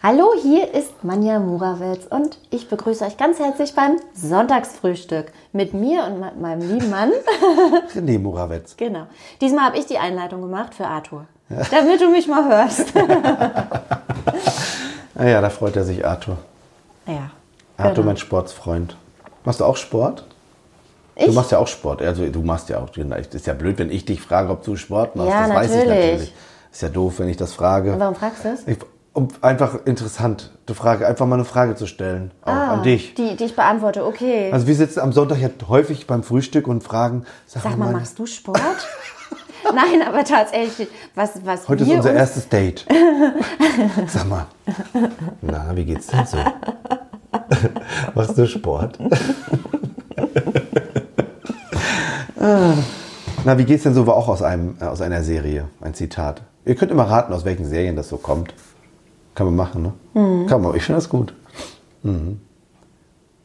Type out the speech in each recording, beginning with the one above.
Hallo, hier ist Manja Murawitz und ich begrüße euch ganz herzlich beim Sonntagsfrühstück mit mir und mit meinem lieben Mann. René Murawitz. genau. Diesmal habe ich die Einleitung gemacht für Arthur, damit du mich mal hörst. Naja, da freut er sich, Arthur. ja. Arthur, genau. mein Sportsfreund. Machst du auch Sport? Ich? Du machst ja auch Sport. Also du machst ja auch. Ist ja blöd, wenn ich dich frage, ob du Sport machst. Ja, das weiß ich natürlich. natürlich. Ist ja doof, wenn ich das frage. Warum fragst du es? Um einfach interessant, die Frage, einfach mal eine Frage zu stellen. Auch an dich. Die, die ich beantworte, okay. Also wir sitzen am Sonntag ja häufig beim Frühstück und fragen, sag, Sag mal, mal, machst du Sport? Nein, aber tatsächlich, was, was heute ist unser uns, erstes Date. Sag mal, na, wie geht's denn so? Machst du Sport? Ah. Na, wie geht's denn so? War auch aus, einem, aus einer Serie, ein Zitat. Ihr könnt immer raten, aus welchen Serien das so kommt. Kann man machen, ne? Mhm. Kann man, ich finde das gut.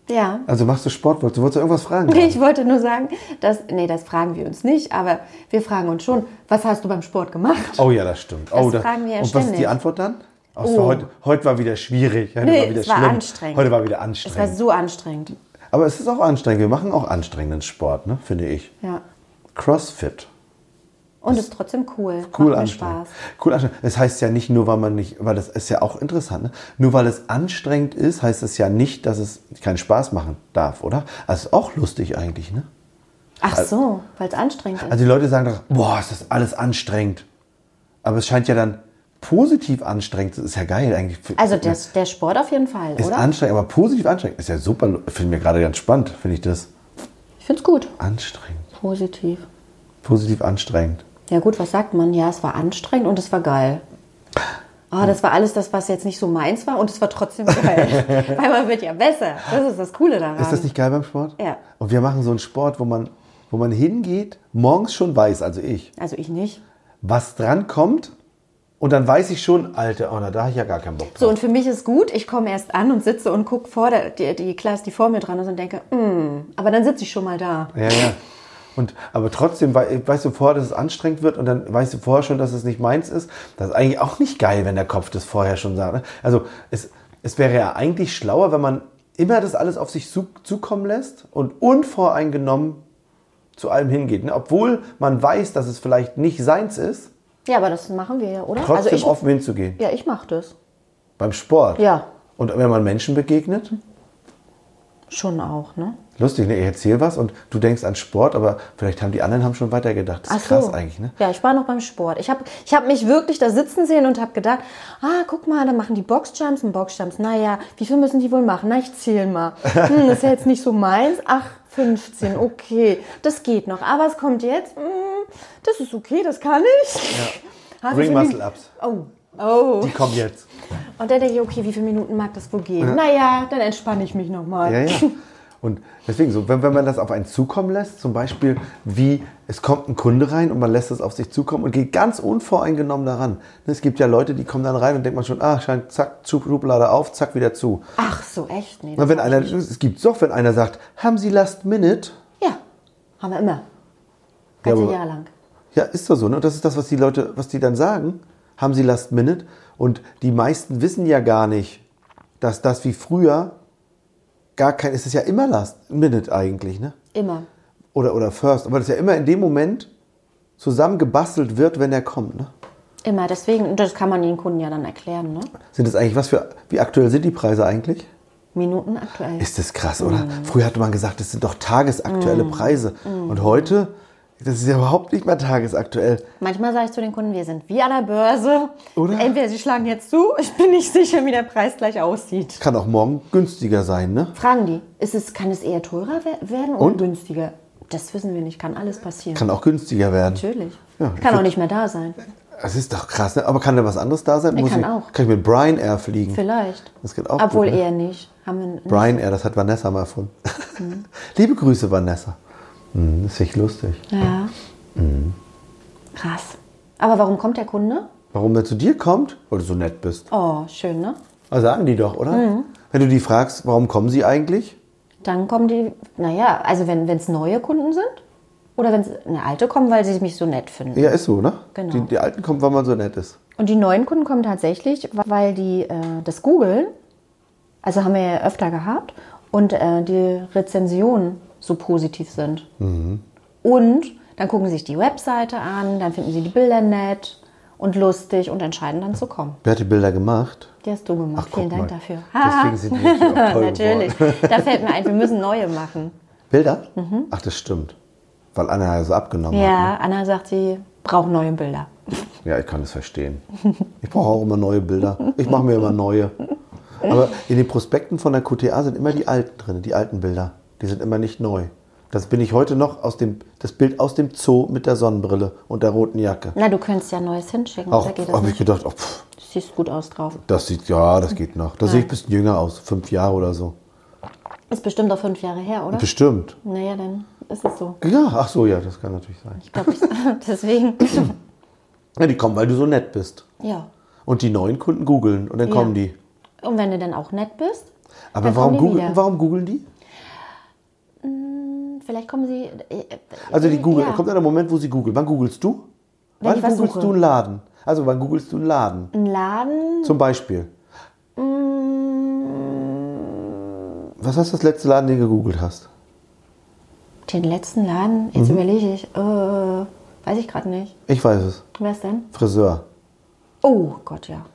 Ja. Also machst du Sport? Wolltest du wolltest du irgendwas fragen? Ich wollte nur sagen, dass, nee, das fragen wir uns nicht, aber wir fragen uns schon, was hast du beim Sport gemacht? Oh ja, das stimmt. oh, Das fragen wir ja Und was ist die ständig. Antwort dann? Oh. so, heute, heute war wieder schwierig. Heute Nee, war wieder es war schlimm. anstrengend. Heute war wieder Es war anstrengend. so anstrengend. Aber es ist auch anstrengend. Wir machen auch anstrengenden Sport, ne? finde ich. Ja. Crossfit. Und ist trotzdem cool. Cool anstrengend. Spaß. Cool anstrengend. Das heißt ja nicht nur, weil man nicht, weil das ist ja auch interessant, ne? Nur weil es anstrengend ist, heißt es ja nicht, dass es keinen Spaß machen darf, oder? Also ist auch lustig eigentlich, ne? Ach so, weil es anstrengend ist. Also die Leute sagen doch, boah, ist das alles anstrengend. Aber es scheint ja dann positiv anstrengend. Das ist ja geil eigentlich. Also der, der Sport auf jeden Fall, ist oder? anstrengend, aber positiv anstrengend. Ist ja super. Finde ich mir gerade ganz spannend, finde ich das. Ich find's gut. Anstrengend. Positiv. Positiv anstrengend. Ja gut, was sagt man? Ja, es war anstrengend und es war geil. Ah, das war alles das, was jetzt nicht so meins war und es war trotzdem geil. Weil man wird ja besser. Das ist das Coole daran. Ist das nicht geil beim Sport? Ja. Und wir machen so einen Sport, wo man, wo man hingeht, morgens schon weiß, also ich, Also ich nicht. was dran kommt. Und dann weiß ich schon, Alter, oh, na, da habe ich ja gar keinen Bock So, drauf. und für mich ist gut, ich komme erst an und sitze und gucke vor der, die, die Klasse, die vor mir dran ist und denke, mm, aber dann sitze ich schon mal da. Ja, ja. Und, aber trotzdem wei- weißt du vorher, dass es anstrengend wird und dann weißt du vorher schon, dass es nicht meins ist. Das ist eigentlich auch nicht geil, wenn der Kopf das vorher schon sagt. ne? Also es, es wäre ja eigentlich schlauer, wenn man immer das alles auf sich zu, zukommen lässt und unvoreingenommen zu allem hingeht. Ne? Obwohl man weiß, dass es vielleicht nicht seins ist, Ja, aber das machen wir ja, oder? trotzdem also ich, offen hinzugehen. Ja, ich mache das. Beim Sport. Ja. Und wenn man Menschen begegnet, Schon auch, ne? Lustig, ne? ich erzähle was und du denkst an Sport, aber vielleicht haben die anderen haben schon weitergedacht. Das ist Ach krass so. eigentlich, ne? Ja, ich war noch beim Sport. Ich habe ich hab mich wirklich da sitzen sehen und habe gedacht, ah, guck mal, da machen die Boxjumps und Boxjumps. Naja, wie viel müssen die wohl machen? Na, ich zähle mal. Hm, das ist ja jetzt nicht so meins. Ach, 15, okay, das geht noch. Aber es kommt jetzt, hm, das ist okay, das kann ich. Wie Ring Min- Muscle Ups. Oh, oh. Die kommen jetzt. Und dann denke ich, okay, wie viele Minuten mag das wohl gehen? Naja, dann entspanne ich mich nochmal. Ja, ja. Und deswegen, so, wenn, wenn man das auf einen zukommen lässt, zum Beispiel wie es kommt ein Kunde rein und man lässt es auf sich zukommen und geht ganz unvoreingenommen daran. Es gibt ja Leute, die kommen dann rein und denkt man schon, ah, scheint, zack, Schublade auf, zack, wieder zu. Ach so, echt? Nee, Und wenn einer, es gibt doch, wenn einer sagt, haben Sie Last Minute? Ja, haben wir immer. Ja, Ganze aber- Jahr lang. Ja, ist doch so, ne? Und das ist das, was die Leute, was die dann sagen. Haben sie Last Minute? Und die meisten wissen ja gar nicht, dass das wie früher gar kein, es ist ja immer Last Minute eigentlich, ne? Immer. Oder, oder First. Aber das ja immer in dem Moment zusammengebastelt wird, wenn er kommt, ne? Immer, deswegen, das kann man den Kunden ja dann erklären, ne? Sind das eigentlich, was für, wie aktuell sind die Preise eigentlich? Minuten aktuell. Ist das krass, oder? Früher hatte man gesagt, das sind doch tagesaktuelle Preise. Und heute, das ist ja überhaupt nicht mehr tagesaktuell. Manchmal sage ich zu den Kunden, wir sind wie an der Börse. Oder? Entweder sie schlagen jetzt zu, ich bin nicht sicher, wie der Preis gleich aussieht. Kann auch morgen günstiger sein, ne? Fragen die, ist es, kann es eher teurer wer- werden oder Und? günstiger? Das wissen wir nicht, kann alles passieren. Kann auch günstiger werden. Natürlich. Ja, kann auch nicht mehr da sein. Das ist doch krass, ne? Aber kann da was anderes da sein? Nee, kann ich, auch. Kann ich mit Brian Air fliegen? Vielleicht. Das geht auch Obwohl gut, ne? eher nicht. Haben wir nicht. Brian Air, das hat Vanessa mal erfunden. Mhm. Liebe Grüße, Vanessa. Mhm, das ist echt lustig. Ja. Mhm. Krass. Aber warum kommt der Kunde? Warum er zu dir kommt? Weil du so nett bist. Oh, schön, ne? Also sagen die doch, oder? Mhm. Wenn du die fragst, warum kommen sie eigentlich? Dann kommen die, naja, also wenn es neue Kunden sind oder wenn es eine alte kommen, weil sie mich so nett finden. Ja, ist so, ne? Genau. Die, die Alten kommen, weil man so nett ist. Und die neuen Kunden kommen tatsächlich, weil die äh, das googeln. Also haben wir ja öfter gehabt. Und äh, die Rezensionen so positiv sind. Und dann gucken sie sich die Webseite an, dann finden sie die Bilder nett und lustig und entscheiden dann zu kommen. Wer hat die Bilder gemacht? Die hast du gemacht. Ach, Vielen Dank mal. dafür. Deswegen sind die natürlich auch toll Natürlich. Da fällt mir ein, wir müssen neue machen. Bilder? Ach, das stimmt. Weil Anna ja so abgenommen hat. Ja, Anna sagt, sie braucht neue Bilder. Ja, ich kann das verstehen. Ich brauche auch immer neue Bilder. Ich mache mir immer neue. Aber in den Prospekten von der QTA sind immer die alten drin, die alten Bilder. Die sind immer nicht neu. Das bin ich heute noch aus dem, das Bild aus dem Zoo mit der Sonnenbrille und der roten Jacke. Na, du könntest ja neues hinschicken. Auch da geht das habe ich nicht. gedacht, oh, pff, Du siehst gut aus drauf. das sieht, ja, das geht noch. Da sehe ich ein bisschen jünger aus, fünf Jahre oder so. Ist bestimmt auch fünf Jahre her, oder? Bestimmt. Naja, dann ist es so. Ja, ach so, ja, das kann natürlich sein. Ich glaube, deswegen. Ja, die kommen, weil du so nett bist. ja. Und die neuen Kunden googeln und dann Ja. kommen die. Und wenn du dann auch nett bist, Aber warum googeln, warum googeln die? Vielleicht kommen sie. äh, Also die Google, Ja. kommt ein Moment, wo sie googeln. Wann googelst du? Wenn wann googelst suche. du einen Laden? Also wann googelst du einen Laden? Ein Laden. Zum Beispiel. Mm, Was hast du das letzte Laden, den du gegoogelt hast? Den letzten Laden, jetzt Mhm. überlege ich. Äh, weiß ich gerade nicht. Ich weiß es. Wer ist denn? Friseur. Oh Gott, ja.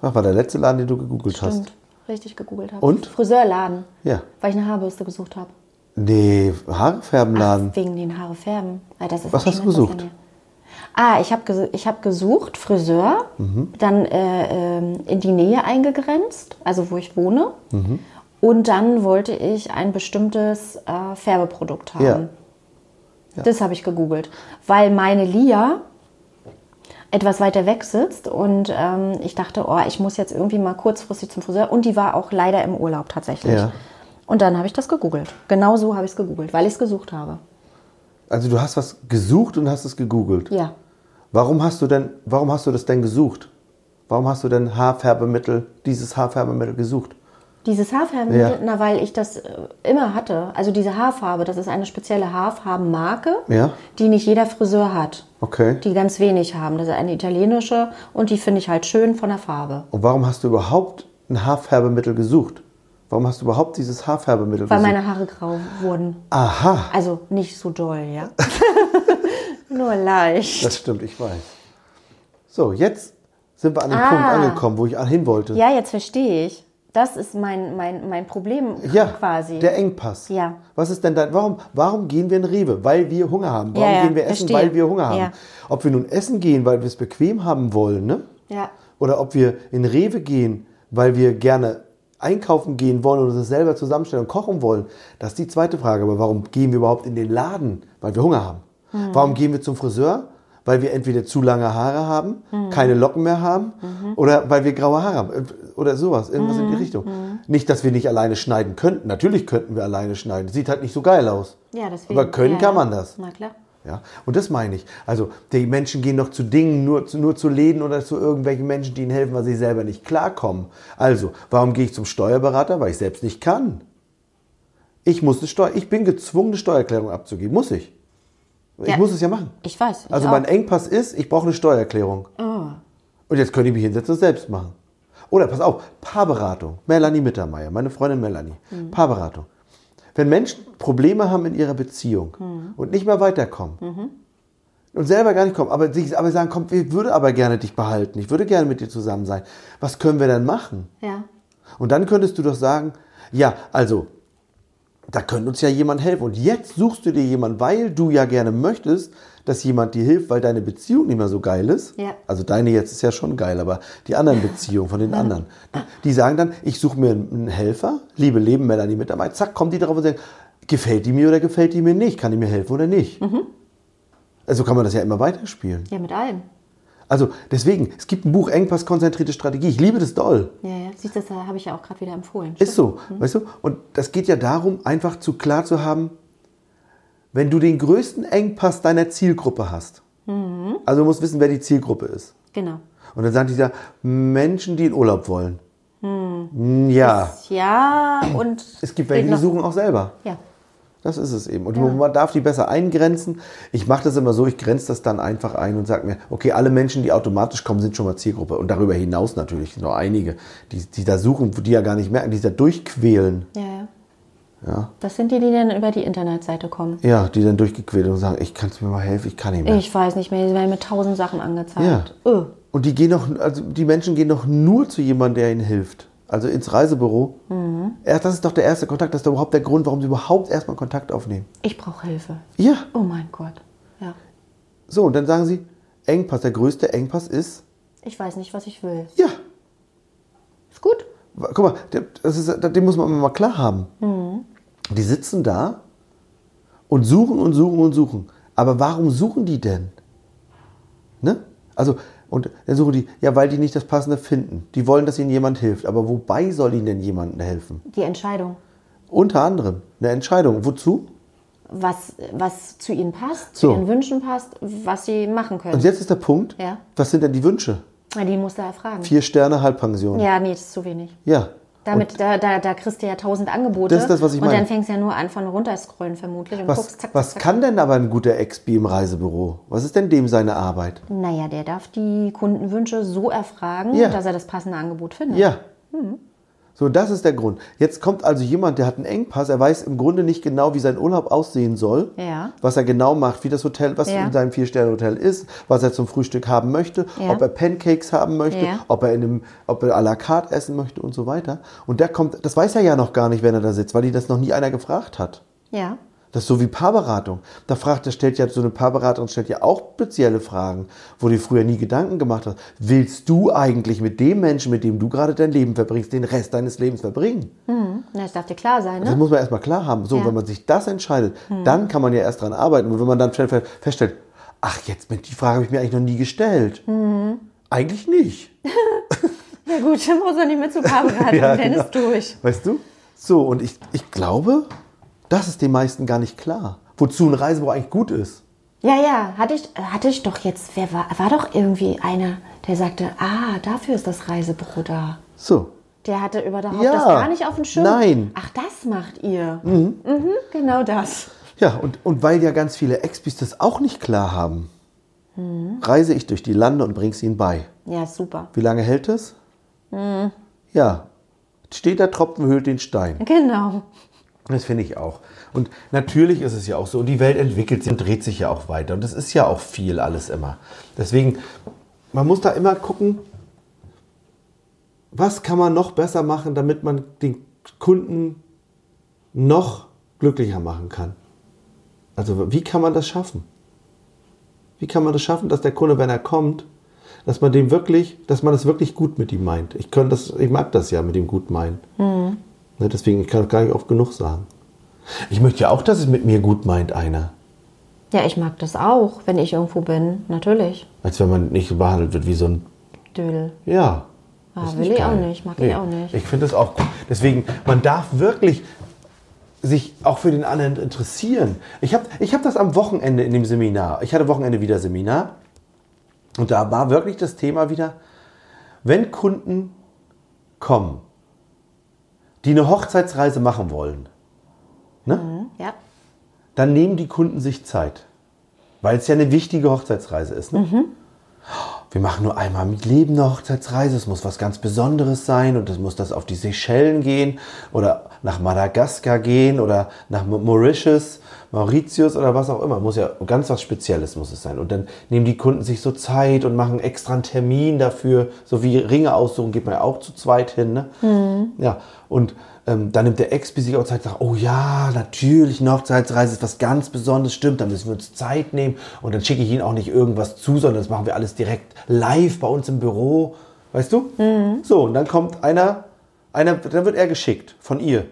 Was war der letzte Laden, den du gegoogelt hast? Stimmt. Richtig gegoogelt habe. Und? Friseurladen. Ja. Weil ich eine Haarbürste gesucht habe. Nee, Haarfärbenladen. Wegen den Haare färben. Ah, Was hast du gesucht? Ah, ich habe ges ich hab gesucht, Friseur, Mhm. dann äh, ähm, in die Nähe eingegrenzt, also wo ich wohne. Mhm. Und dann wollte ich ein bestimmtes äh, Färbeprodukt haben. Ja. Ja. Das habe ich gegoogelt, weil meine Lia etwas weiter weg sitzt und ähm, ich dachte, oh, ich muss jetzt irgendwie mal kurzfristig zum Friseur und die war auch leider im Urlaub tatsächlich. Ja. Und dann habe ich das gegoogelt. Genau so habe ich es gegoogelt, weil ich es gesucht habe. Also du hast was gesucht und hast es gegoogelt. Ja. Warum hast du denn, warum hast du das denn gesucht? Warum hast du denn Haarfärbemittel, dieses Haarfärbemittel gesucht? Dieses Haarfärbemittel, Ja. na, weil ich das äh, immer hatte. Also diese Haarfarbe, das ist eine spezielle Haarfarbenmarke, Ja. die nicht jeder Friseur hat. Okay. Die ganz wenig haben. Das ist eine italienische und die finde ich halt schön von der Farbe. Und warum hast du überhaupt ein Haarfärbemittel gesucht? Warum hast du überhaupt dieses Haarfärbemittel Weil meine Haare grau wurden. Aha, Also nicht so doll, ja. Nur leicht. das stimmt, ich weiß. So, jetzt sind wir an dem Ah. Punkt angekommen, wo ich hin wollte. Ja, jetzt verstehe ich. Das ist mein, mein, mein Problem Ja, quasi. der Engpass. Ja. Was ist denn dein, warum, warum gehen wir in Rewe? Weil wir Hunger haben. Warum Ja, ja, gehen wir essen? verstehe. Weil wir Hunger haben. Ja. Ob wir nun essen gehen, weil wir es bequem haben wollen, ne? ja. Oder ob wir in Rewe gehen, weil wir gerne einkaufen gehen wollen und uns das selber zusammenstellen und kochen wollen. Das ist die zweite Frage. Aber warum gehen wir überhaupt in den Laden? Weil wir Hunger haben. Hm. Warum gehen wir zum Friseur? Weil wir entweder zu lange Haare haben, Hm. keine Locken mehr haben oder weil wir graue Haare haben. Äh, Oder sowas, irgendwas in die Richtung. Nicht, dass wir nicht alleine schneiden könnten. Natürlich könnten wir alleine schneiden. Sieht halt nicht so geil aus. Ja, deswegen. Aber können ja, kann man das. Na klar. Ja, und das meine ich. Also die Menschen gehen noch zu Dingen, nur zu, nur zu Läden oder zu irgendwelchen Menschen, die ihnen helfen, weil sie selber nicht klarkommen. Also, warum gehe ich zum Steuerberater? Weil ich selbst nicht kann. Ich muss eine Steuer, ich bin gezwungen, eine Steuererklärung abzugeben. Muss ich. Ich Ja. muss es ja machen. Ich weiß. Ich Also auch. mein Engpass ist, ich brauche eine Steuererklärung. Oh. Und jetzt könnte ich mich hinsetzen und selbst machen. Oder pass auf, Paarberatung. Melanie Mittermeier, meine Freundin Melanie. Mhm. Paarberatung. Wenn Menschen Probleme haben in ihrer Beziehung Mhm. und nicht mehr weiterkommen und selber gar nicht kommen, aber, sich, aber sagen, komm, ich würde aber gerne dich behalten, ich würde gerne mit dir zusammen sein. Was können wir dann machen? Ja. Und dann könntest du doch sagen, ja, also, da könnte uns ja jemand helfen. Und jetzt suchst du dir jemanden, weil du ja gerne möchtest, dass jemand dir hilft, weil deine Beziehung nicht mehr so geil ist. Ja. Also deine jetzt ist ja schon geil, aber die anderen Beziehungen von den anderen, die sagen dann, ich suche mir einen Helfer, liebe Leben, Melanie mit dabei, zack, kommt die drauf und sagt, gefällt die mir oder gefällt die mir nicht? Kann die mir helfen oder nicht? Mhm. Also kann man das ja immer weiterspielen. Ja, mit allem. Also deswegen, es gibt ein Buch Engpass konzentrierte Strategie. Ich liebe das doll. Ja, ja. Siehst du, das habe ich ja auch gerade wieder empfohlen. Ist so, weißt du? Und das geht ja darum, einfach zu klar zu haben, wenn du den größten Engpass deiner Zielgruppe hast. Also du musst wissen, wer die Zielgruppe ist. Genau. Und dann sagt dieser Menschen, die in Urlaub wollen. Ja, Ja, und. es gibt welche, die suchen auch selber. Ja. Das ist es eben. Und man darf die besser eingrenzen. Ich mache das immer so, ich grenze das dann einfach ein und sage mir, okay, alle Menschen, die automatisch kommen, sind schon mal Zielgruppe. Und darüber hinaus natürlich noch einige, die, die da suchen, die ja gar nicht merken, die da durchquälen. Ja, ja. Ja, Das sind die, die dann über die Internetseite kommen. ja die dann durchgequält und sagen, ich kann es mir mal helfen, ich kann nicht mehr. Ich weiß nicht mehr, sie werden mit tausend Sachen angezeigt. Ja. Öh. Und die gehen noch, also die Menschen gehen doch nur zu jemandem, der ihnen hilft. Also ins Reisebüro. Mhm. Erst, das ist doch der erste Kontakt, das ist doch überhaupt der Grund, warum sie überhaupt erstmal Kontakt aufnehmen. Ich brauche Hilfe. Ja. Oh mein Gott. Ja. So, und dann sagen sie, Engpass, der größte Engpass ist, Ich weiß nicht, was ich will. ja, Ist gut. guck mal, das ist, den muss man mal klar haben. Die sitzen da und suchen und suchen und suchen. Aber warum suchen die denn? Ne? Also, und dann suchen die, ja, weil die nicht das Passende finden. Die wollen, dass ihnen jemand hilft. Aber wobei soll ihnen denn jemand helfen? Die Entscheidung. Unter anderem eine Entscheidung. Wozu? Was, was zu ihnen passt, So. zu ihren Wünschen passt, was sie machen können. Und jetzt ist der Punkt, Ja. was sind denn die Wünsche? Na, die musst du erfragen. Vier Sterne, Halbpension. Ja, nee, das ist zu wenig. Ja. Damit, da, da, da kriegst du ja tausend Angebote. Das ist das, was ich Und meine. dann fängst du ja nur an von runterscrollen vermutlich und Was, guckst, zack, was zack, zack. kann denn aber ein guter Expi im Reisebüro? Was ist denn dem seine Arbeit? Naja, der darf die Kundenwünsche so erfragen, Ja. dass er das passende Angebot findet. Ja. Hm. So, das ist der Grund. Jetzt kommt also jemand, der hat einen Engpass, er weiß im Grunde nicht genau, wie sein Urlaub aussehen soll, Ja. was er genau macht, wie das Hotel, was Ja. in seinem Vier-Sterne-Hotel ist, was er zum Frühstück haben möchte, Ja. ob er Pancakes haben möchte, ob er in einem, ob er à la carte essen möchte und so weiter. Und der kommt, das weiß er ja noch gar nicht, wenn er da sitzt, weil die das noch nie einer gefragt hat. Ja. Das ist so wie Paarberatung. Da fragt, der stellt ja so eine Paarberaterin stellt ja auch spezielle Fragen, wo die früher nie Gedanken gemacht hat. Willst du eigentlich mit dem Menschen, mit dem du gerade dein Leben verbringst, den Rest deines Lebens verbringen? Hm. Na, das darf dir klar sein, Das ne? muss man erstmal klar haben. So, Ja. Hm. wenn man sich das entscheidet, dann kann man ja erst dran arbeiten. Und wenn man dann fe- feststellt, ach, jetzt mit die Frage habe ich mir eigentlich noch nie gestellt. Hm. Eigentlich nicht. Ja gut, dann muss er nicht mehr zu Paarberatung, Ja, dann genau. ist durch. Weißt du? So, und ich, ich glaube, das ist den meisten gar nicht klar. Wozu ein Reisebüro eigentlich gut ist. Ja, ja, hatte ich, hatte ich doch jetzt, wer war, war doch irgendwie einer, der sagte, ah, dafür ist das Reisebüro da. So. Der hatte überhaupt Ja. das gar nicht auf dem Schirm. Nein. Ach, das macht ihr. Mhm. genau das. Ja, und, und weil ja ganz viele Expis das auch nicht klar haben, Mhm. reise ich durch die Lande und bring's ihnen bei. Ja, super. Wie lange hält es? Mhm. Ja, steht der Tropfen höhlt den Stein. Genau. Das finde ich auch. Und natürlich ist es ja auch so, die Welt entwickelt sich und dreht sich ja auch weiter. Und das ist ja auch viel alles immer. Deswegen, man muss da immer gucken, was kann man noch besser machen, damit man den Kunden noch glücklicher machen kann. Also wie kann man das schaffen? Wie kann man das schaffen, dass der Kunde, wenn er kommt, dass man dem wirklich, dass man das wirklich gut mit ihm meint? Ich, das, ich mag das ja mit dem gut meinen. Ne, deswegen, ich kann es gar nicht oft genug sagen. Ich möchte ja auch, dass es mit mir gut meint, einer. Ja, ich mag das auch, wenn ich irgendwo bin. Natürlich. Als wenn man nicht behandelt wird wie so ein. Dödel. Ja. Ah, will ich auch geil. nicht, mag ich auch nicht. Ich finde das auch gut. Deswegen, man darf wirklich sich auch für den anderen interessieren. Ich habe ich hab das am Wochenende in dem Seminar. Ich hatte Wochenende wieder Seminar. Und da war wirklich das Thema wieder, wenn Kunden kommen, die eine Hochzeitsreise machen wollen, ne? Ja. dann nehmen die Kunden sich Zeit. Weil es ja eine wichtige Hochzeitsreise ist. Ne? Wir machen nur einmal im Leben eine Hochzeitsreise. Es muss was ganz Besonderes sein und es muss das auf die Seychellen gehen oder nach Madagaskar gehen oder nach Ma- Mauritius, Mauritius oder was auch immer. Muss ja ganz was Spezielles muss es sein. Und dann nehmen die Kunden sich so Zeit und machen extra einen Termin dafür. So wie Ringe aussuchen, geht man ja auch zu zweit hin. Ne? Ja, und ähm, dann nimmt der Ex sich auch Zeit und sagt, oh ja, natürlich, eine Hochzeitsreise ist was ganz Besonderes, stimmt, da müssen wir uns Zeit nehmen und dann schicke ich Ihnen auch nicht irgendwas zu, sondern das machen wir alles direkt live bei uns im Büro, weißt du? So, und dann kommt einer, einer, dann wird er geschickt von ihr.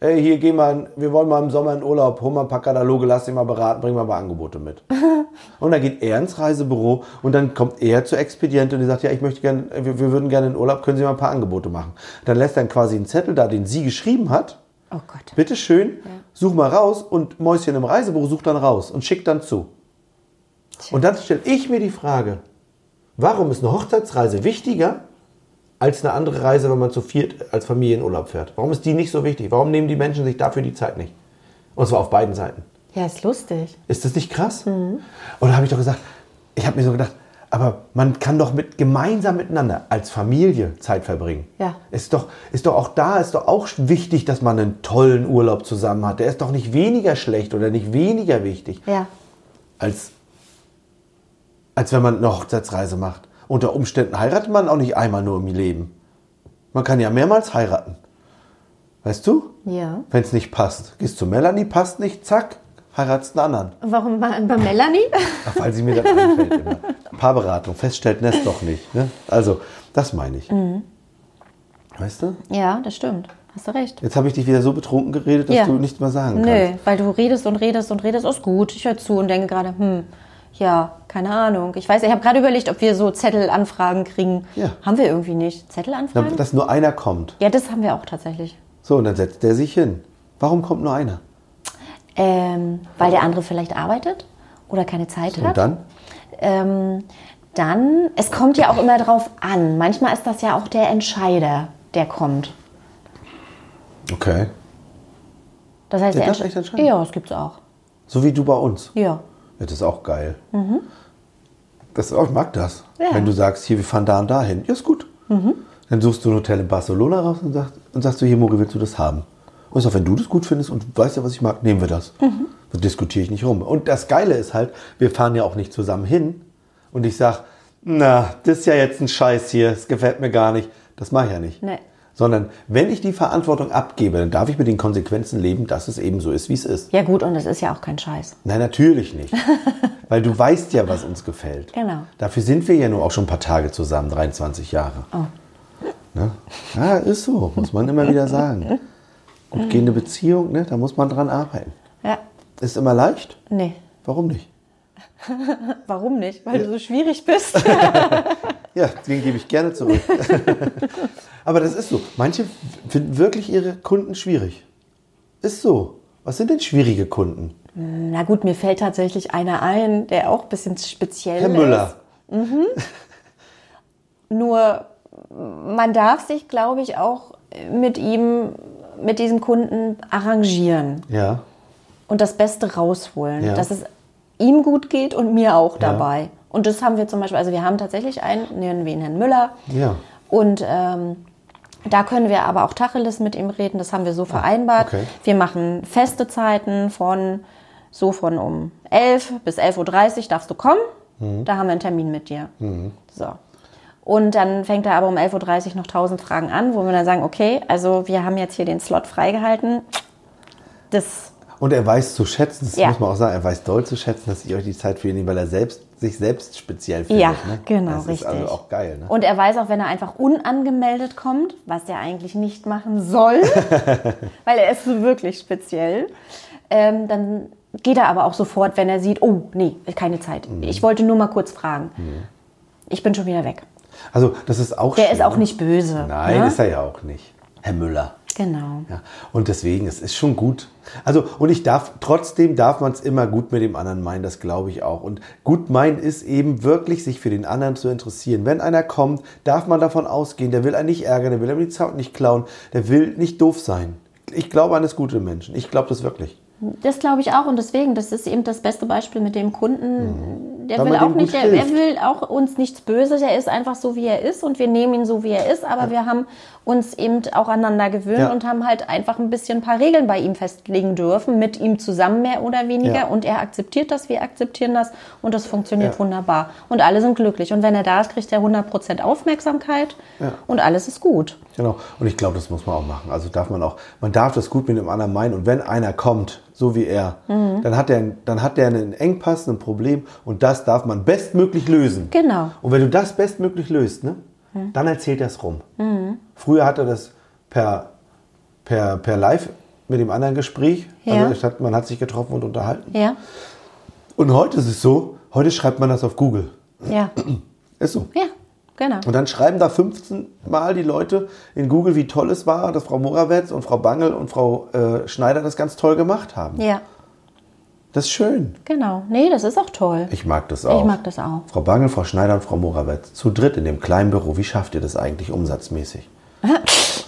Ey, hier geh mal, wir wollen mal im Sommer in Urlaub, hol mal ein paar Kataloge, lass dich mal beraten, bring mal ein paar Angebote mit. Und dann geht er ins Reisebüro und dann kommt er zur Expedientin und die sagt, ja, ich möchte gerne, wir, wir würden gerne in Urlaub, können Sie mal ein paar Angebote machen. Dann lässt er quasi einen Zettel da, den sie geschrieben hat. Oh Gott. Bitte schön, such mal raus und Mäuschen im Reisebüro sucht dann raus und schickt dann zu. Und dann stelle ich mir die Frage, warum ist eine Hochzeitsreise wichtiger als eine andere Reise, wenn man zu viert als Familie in Urlaub fährt? Warum ist die nicht so wichtig? Warum nehmen die Menschen sich dafür die Zeit nicht? Und zwar auf beiden Seiten. Ja, ist lustig. Ist das nicht krass? Und da habe ich doch gesagt, ich habe mir so gedacht, aber man kann doch mit, gemeinsam miteinander als Familie Zeit verbringen. Ja. Ist doch, ist doch auch da, ist doch auch wichtig, dass man einen tollen Urlaub zusammen hat. Der ist doch nicht weniger schlecht oder nicht weniger wichtig, Ja. als, als wenn man eine Hochzeitsreise macht. Unter Umständen heiratet man auch nicht einmal nur im Leben. Man kann ja mehrmals heiraten. Weißt du? Ja. Wenn es nicht passt. Gehst zu Melanie, passt nicht, zack, heiratst einen anderen. Warum bei, bei Melanie? Ach, weil sie mir dann einfällt immer. Paarberatung, feststellt Nest doch nicht. Ne? Also, das meine ich. Mhm. Weißt du? Ja, das stimmt. Hast du recht. Jetzt habe ich dich wieder so betrunken geredet, dass Ja. du nichts mehr sagen Nö, kannst. weil du redest und redest und redest. Ist gut. Ich höre zu und denke gerade, hm, ja, keine Ahnung. Ich weiß, ich habe gerade überlegt, ob wir so Zettelanfragen kriegen. Ja. Haben wir irgendwie nicht. Zettelanfragen? Dass nur einer kommt. ja, das haben wir auch tatsächlich. So, und dann setzt der sich hin. Warum kommt nur einer? Ähm, weil der andere vielleicht arbeitet oder keine Zeit hat. Und dann? Ähm, dann, es kommt ja auch immer drauf an. Manchmal ist das ja auch der Entscheider, der kommt. Okay. Das heißt, Der der darf echt entscheiden? Ja, das gibt's auch. So wie du bei uns. Ja. Das ist auch geil. Das ist auch, ich mag das. Ja. Wenn du sagst, hier, wir fahren da und dahin. Ja, ist gut. Dann suchst du ein Hotel in Barcelona raus und sagst, und sagst du, hier, Mori, willst du das haben? Und auch wenn du das gut findest und weißt ja, was ich mag, nehmen wir das. Da diskutiere ich nicht rum. Und das Geile ist halt, wir fahren ja auch nicht zusammen hin. Und ich sag, na, das ist ja jetzt ein Scheiß hier, das gefällt mir gar nicht. Das mache ich ja nicht. Nee. Sondern wenn ich die Verantwortung abgebe, dann darf ich mit den Konsequenzen leben, dass es eben so ist, wie es ist. Ja gut, und das ist ja auch kein Scheiß. Nein, natürlich nicht. Weil du weißt ja, was uns gefällt. Genau. Dafür sind wir ja nur auch schon ein paar Tage zusammen, 23 Jahre. Oh. Ne? Ja, ist so, muss man immer wieder sagen. Gut gehende Beziehung, ne? da muss man dran arbeiten. Ja. Ist immer leicht? Nee. Warum nicht? Warum nicht? Weil du so schwierig bist. Ja, den gebe ich gerne zurück. Aber das ist so. Manche finden wirklich ihre Kunden schwierig. Ist so. Was sind denn schwierige Kunden? Na gut, mir fällt tatsächlich einer ein, der auch ein bisschen speziell Herr Müller. ist. Nur man darf sich, glaube ich, auch mit ihm, mit diesem Kunden arrangieren Ja. und das Beste rausholen, Ja. dass es ihm gut geht und mir auch dabei. Und das haben wir zum Beispiel, also wir haben tatsächlich einen, nennen wir ihn Herrn Müller. Ja. Und ähm, da können wir aber auch Tacheles mit ihm reden, das haben wir so vereinbart. okay. Wir machen feste Zeiten von so von um 11 bis 11.30 Uhr darfst du kommen. Mhm. Da haben wir einen Termin mit dir. So. Und dann fängt er aber um 11.30 Uhr noch 1000 Fragen an, wo wir dann sagen, okay, also wir haben jetzt hier den Slot freigehalten. Das, Und er weiß zu schätzen, das Ja. muss man auch sagen, er weiß doll zu schätzen, dass ich euch die Zeit für ihn nehme, weil er selbst, sich selbst speziell findet. ja, ne? genau, das richtig. ist also auch geil. Ne? Und er weiß auch, wenn er einfach unangemeldet kommt, was er eigentlich nicht machen soll, weil er ist so wirklich speziell, ähm, dann geht er aber auch sofort, wenn er sieht, oh, nee, keine Zeit. Mhm. Ich wollte nur mal kurz fragen. Ich bin schon wieder weg. Also das ist auch Der schön, ist auch nicht böse. Nein, ne? ist er ja auch nicht. Herr Müller. Genau. Ja, und deswegen, es ist schon gut. Also, und ich darf, trotzdem darf man es immer gut mit dem anderen meinen, das glaube ich auch. Und gut meinen ist eben wirklich, sich für den anderen zu interessieren. Wenn einer kommt, darf man davon ausgehen, der will einen nicht ärgern, der will einem die Zeit nicht klauen, der will nicht doof sein. Ich glaube an das gute Menschen. Ich glaube das wirklich. Das glaube ich auch und deswegen, das ist eben das beste Beispiel mit dem Kunden. Der Weil will auch nicht, der, er will auch uns nichts Böses, er ist einfach so, wie er ist und wir nehmen ihn so, wie er ist, aber wir haben uns eben auch aneinander gewöhnt Ja. und haben halt einfach ein bisschen ein paar Regeln bei ihm festlegen dürfen, mit ihm zusammen mehr oder weniger Ja. und er akzeptiert das, wir akzeptieren das und das funktioniert Ja. wunderbar und alle sind glücklich und wenn er da ist, kriegt er 100% Aufmerksamkeit und alles ist gut. Genau. Und ich glaube, das muss man auch machen. Also darf man auch, man darf das gut mit dem anderen meinen. Und wenn einer kommt, so wie er, Mhm. dann hat der, dann hat der einen Engpass, ein Problem und das darf man bestmöglich lösen. Genau. Und wenn du das bestmöglich löst, ne, dann erzählt er es rum. Früher hat er das per, per, per Live mit dem anderen Gespräch. Ja. Also man hat sich getroffen und unterhalten. Ja, Und heute ist es so, heute schreibt man das auf Google. ja, Ist so. ja, genau. Und dann schreiben da 15 Mal die Leute in Google, wie toll es war, dass Frau Morawetz und Frau Bangel und Frau äh, Schneider das ganz toll gemacht haben. Ja, Das ist schön. genau. Nee, das ist auch toll. Ich mag das auch. Ich mag das auch. Frau Bangel, Frau Schneider und Frau Morawetz. Zu dritt in dem kleinen Büro. Wie schafft ihr das eigentlich umsatzmäßig?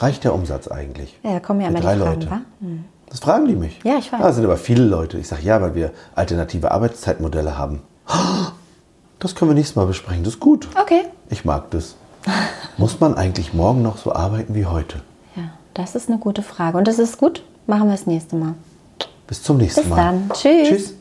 Reicht der Umsatz eigentlich? Ja, da kommen ja immer drei die Fragen, Leute. wa? Hm. Das fragen die mich. Ja, ich weiß. Da sind aber viele Leute. Ich sage, ja, weil wir alternative Arbeitszeitmodelle haben. Das können wir nächstes Mal besprechen. Das ist gut. Okay. Ich mag das. Muss man eigentlich morgen noch so arbeiten wie heute? Ja, das ist eine gute Frage. Und das ist gut. Machen wir das nächste Mal. Bis zum nächsten Bis Mal. dann. Tschüss. Tschüss.